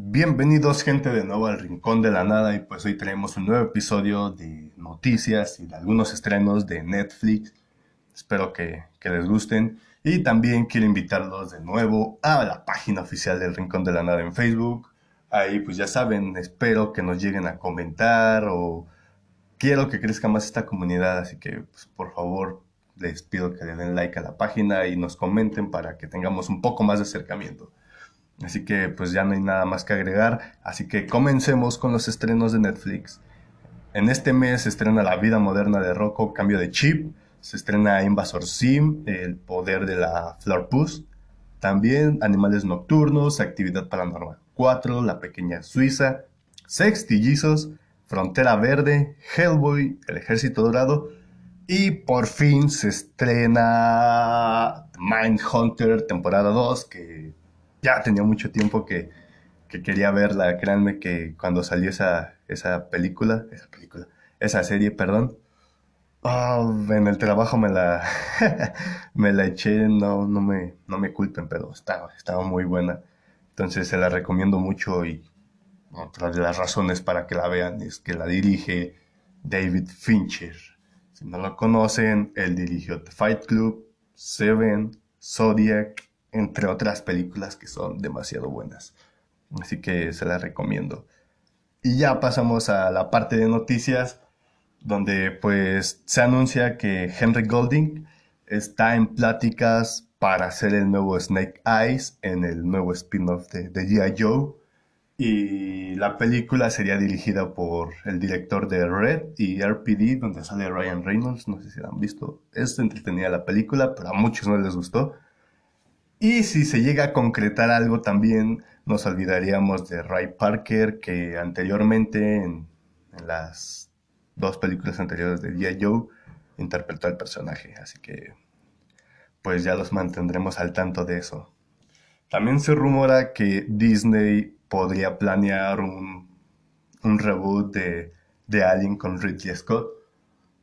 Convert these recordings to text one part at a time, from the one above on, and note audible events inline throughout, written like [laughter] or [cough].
Bienvenidos gente de nuevo al Rincón de la Nada y pues hoy tenemos un nuevo episodio de noticias y de algunos estrenos de Netflix. Espero que, que, les gusten y también quiero invitarlos de nuevo a la página oficial del Rincón de la Nada en Facebook. Ahí pues ya saben, espero que nos lleguen a comentar o quiero que crezca más esta comunidad, así que pues, por favor les pido que le den like a la página y nos comenten para que tengamos un poco más de acercamiento. Así que pues ya no hay nada más que agregar, así que comencemos con los estrenos de Netflix. En este mes se estrena La vida moderna de Rocco, Cambio de Chip, se estrena Invasor Sim, El poder de la Flor Puss, también Animales Nocturnos, Actividad Paranormal 4, La Pequeña Suiza, Sextillizos, Frontera Verde, Hellboy, El Ejército Dorado. Y por fin se estrena Mindhunter temporada 2 que ya tenía mucho tiempo que, quería verla. Créanme que cuando salió esa, esa película, esa película, esa serie, perdón, oh, en el trabajo me la, [laughs] me la eché, no, no, me, no me culpen, pero estaba, estaba muy buena. Entonces se la recomiendo mucho y otra de las razones para que la vean es que la dirige David Fincher. Si no lo conocen, él dirigió The Fight Club, Seven, Zodiac, entre otras películas que son demasiado buenas. Así que se las recomiendo. Y ya pasamos a la parte de noticias, donde pues se anuncia que Henry Golding está en pláticas para hacer el nuevo Snake Eyes en el nuevo spin-off de, de G.I. Joe. Y la película sería dirigida por el director de Red y RPD, donde sale Ryan Reynolds. No sé si la han visto. Es entretenida la película, pero a muchos no les gustó. Y si se llega a concretar algo también, nos olvidaríamos de Ray Parker, que anteriormente en, las dos películas anteriores de G.I. Joe interpretó al personaje. Así que pues ya los mantendremos al tanto de eso. También se rumora que Disney podría planear un, un reboot de, de, Alien con Ridley Scott.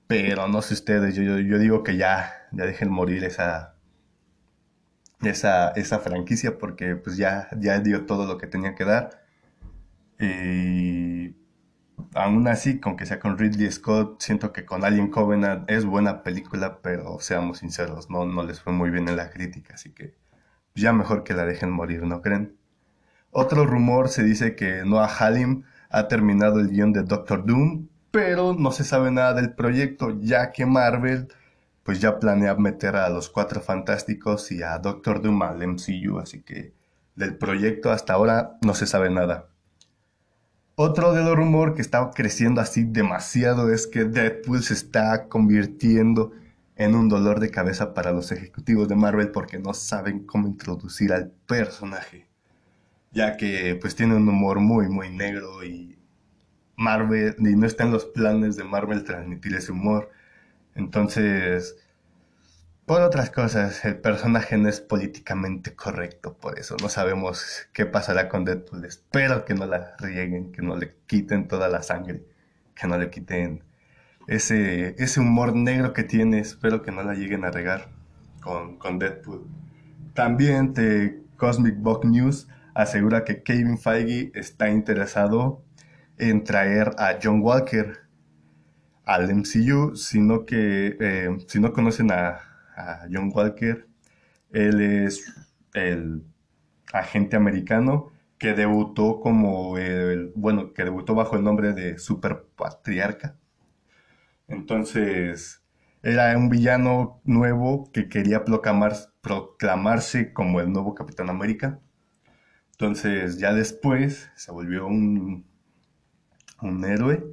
Pero no sé ustedes, yo, yo digo que ya, ya dejen morir esa, esa, esa franquicia porque pues ya, ya dio todo lo que tenía que dar. Y aún así, con que sea con Ridley Scott, siento que con Alien Covenant es buena película, pero seamos sinceros, no, no les fue muy bien en la crítica, así que ya mejor que la dejen morir, ¿no creen? Otro rumor se dice que Noah Halim ha terminado el guion de Doctor Doom, pero no se sabe nada del proyecto, ya que Marvel pues ya planea meter a los Cuatro Fantásticos y a Doctor Doom al MCU, así que del proyecto hasta ahora no se sabe nada. Otro de los rumores que está creciendo así demasiado es que Deadpool se está convirtiendo en un dolor de cabeza para los ejecutivos de Marvel porque no saben cómo introducir al personaje. Ya que pues tiene un humor muy muy negro y Marvel y no está en los planes de Marvel transmitir ese humor. Entonces, por otras cosas, el personaje no es políticamente correcto, por eso no sabemos qué pasará con Deadpool. Espero que no la rieguen, que no le quiten toda la sangre, que no le quiten ese, ese humor negro que tiene, espero que no la lleguen a regar con, con Deadpool. También de Cosmic Book News asegura que Kevin Feige está interesado en traer a John Walker al MCU, sino que eh, si no conocen a, John Walker, él es el agente americano que debutó como el, bueno, que debutó bajo el nombre de Super Patriarca. Entonces, era un villano nuevo que quería proclamarse como el nuevo Capitán América. Entonces, ya después se volvió un, un héroe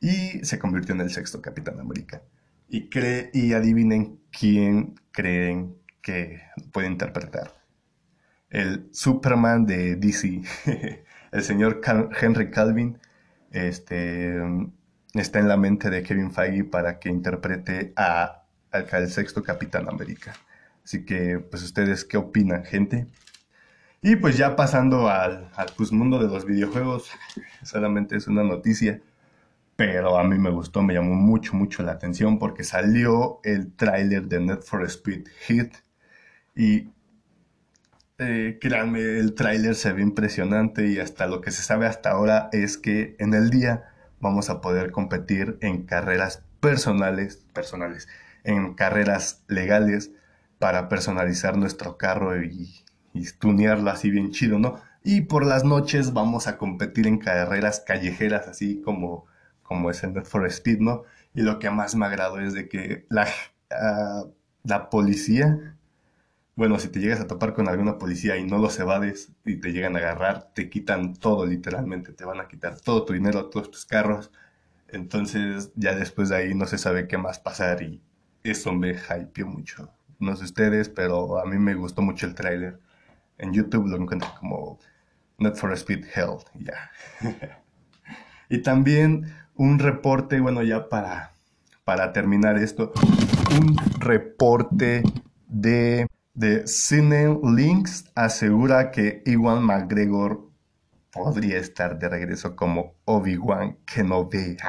y se convirtió en el sexto Capitán América. Y, cree, y adivinen quién creen que puede interpretar. El Superman de DC, [laughs] el señor Henry Calvin, este, está en la mente de Kevin Feige para que interprete a, al, sexto Capitán América. Así que, pues, ¿ustedes qué opinan, gente? Y pues ya pasando al, al pues, mundo de los videojuegos, [laughs] solamente es una noticia pero a mí me gustó, me llamó mucho, mucho la atención porque salió el tráiler de Net for Speed Hit y eh, créanme, el tráiler se ve impresionante y hasta lo que se sabe hasta ahora es que en el día vamos a poder competir en carreras personales, personales, en carreras legales para personalizar nuestro carro y, y tunearlo así bien chido, ¿no? Y por las noches vamos a competir en carreras callejeras, así como, como es el Need for Speed, ¿no? Y lo que más me agrado es de que la, ah, la policía, bueno, si te llegas a topar con alguna policía y no los evades y te llegan a agarrar, te quitan todo literalmente, te van a quitar todo tu dinero, todos tus carros. Entonces ya después de ahí no se sabe qué más pasar y eso me hypeó mucho. No sé ustedes, pero a mí me gustó mucho el tráiler. En YouTube lo encuentro como Not for Speed Health, ya. [laughs] y también un reporte, bueno, ya para, para terminar esto, un reporte de, de Cine Links asegura que Iwan McGregor podría estar de regreso como Obi-Wan Kenobi. [laughs]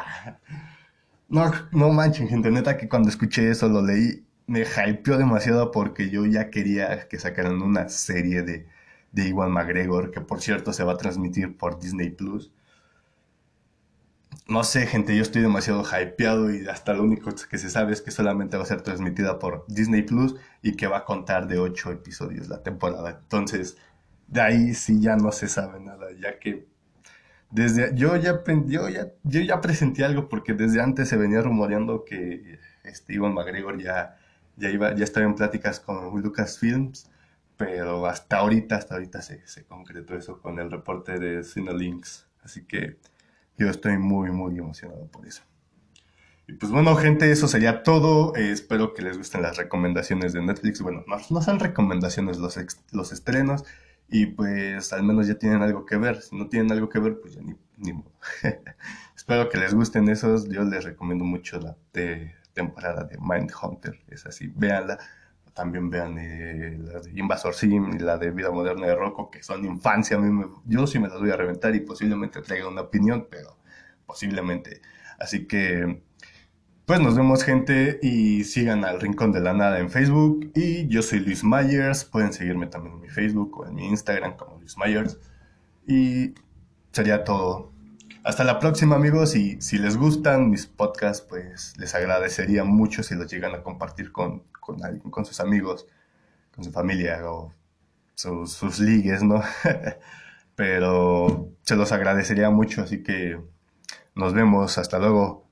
No, no manchen, gente, neta que cuando escuché eso lo leí, me hypeó demasiado porque yo ya quería que sacaran una serie de, de Iwan McGregor, que por cierto se va a transmitir por Disney Plus. No sé, gente, yo estoy demasiado hypeado y hasta lo único que se sabe es que solamente va a ser transmitida por Disney Plus y que va a contar de 8 episodios la temporada. Entonces, de ahí sí ya no se sabe nada, ya que desde yo ya yo ya yo ya presenté algo porque desde antes se venía rumoreando que este Iwan McGregor ya ya iba ya estaba en pláticas con Lucasfilms pero hasta ahorita, hasta ahorita se, se concretó eso con el reporte de Cinelinks. Así que yo estoy muy, muy emocionado por eso. Y pues bueno, gente, eso sería todo. Eh, espero que les gusten las recomendaciones de Netflix. Bueno, no, no son recomendaciones los, los estrenos. Y pues al menos ya tienen algo que ver. Si no tienen algo que ver, pues ya ni, modo. [laughs] espero que les gusten esos. Yo les recomiendo mucho la temporada de Mindhunter. Es así, véanla también vean eh, la de Invasor Sim y la de Vida Moderna de Rocco, que son infancia. A mí yo sí me las voy a reventar y posiblemente traiga una opinión, pero posiblemente. Así que, pues nos vemos, gente, y sigan al Rincón de la Nada en Facebook. Y yo soy Luis Myers. Pueden seguirme también en mi Facebook o en mi Instagram como Luis Myers. Y sería todo. Hasta la próxima amigos y si les gustan mis podcasts pues les agradecería mucho si los llegan a compartir con, con, alguien, con sus amigos, con su familia o sus, sus ligues, ¿no? [laughs] Pero se los agradecería mucho, así que nos vemos, hasta luego.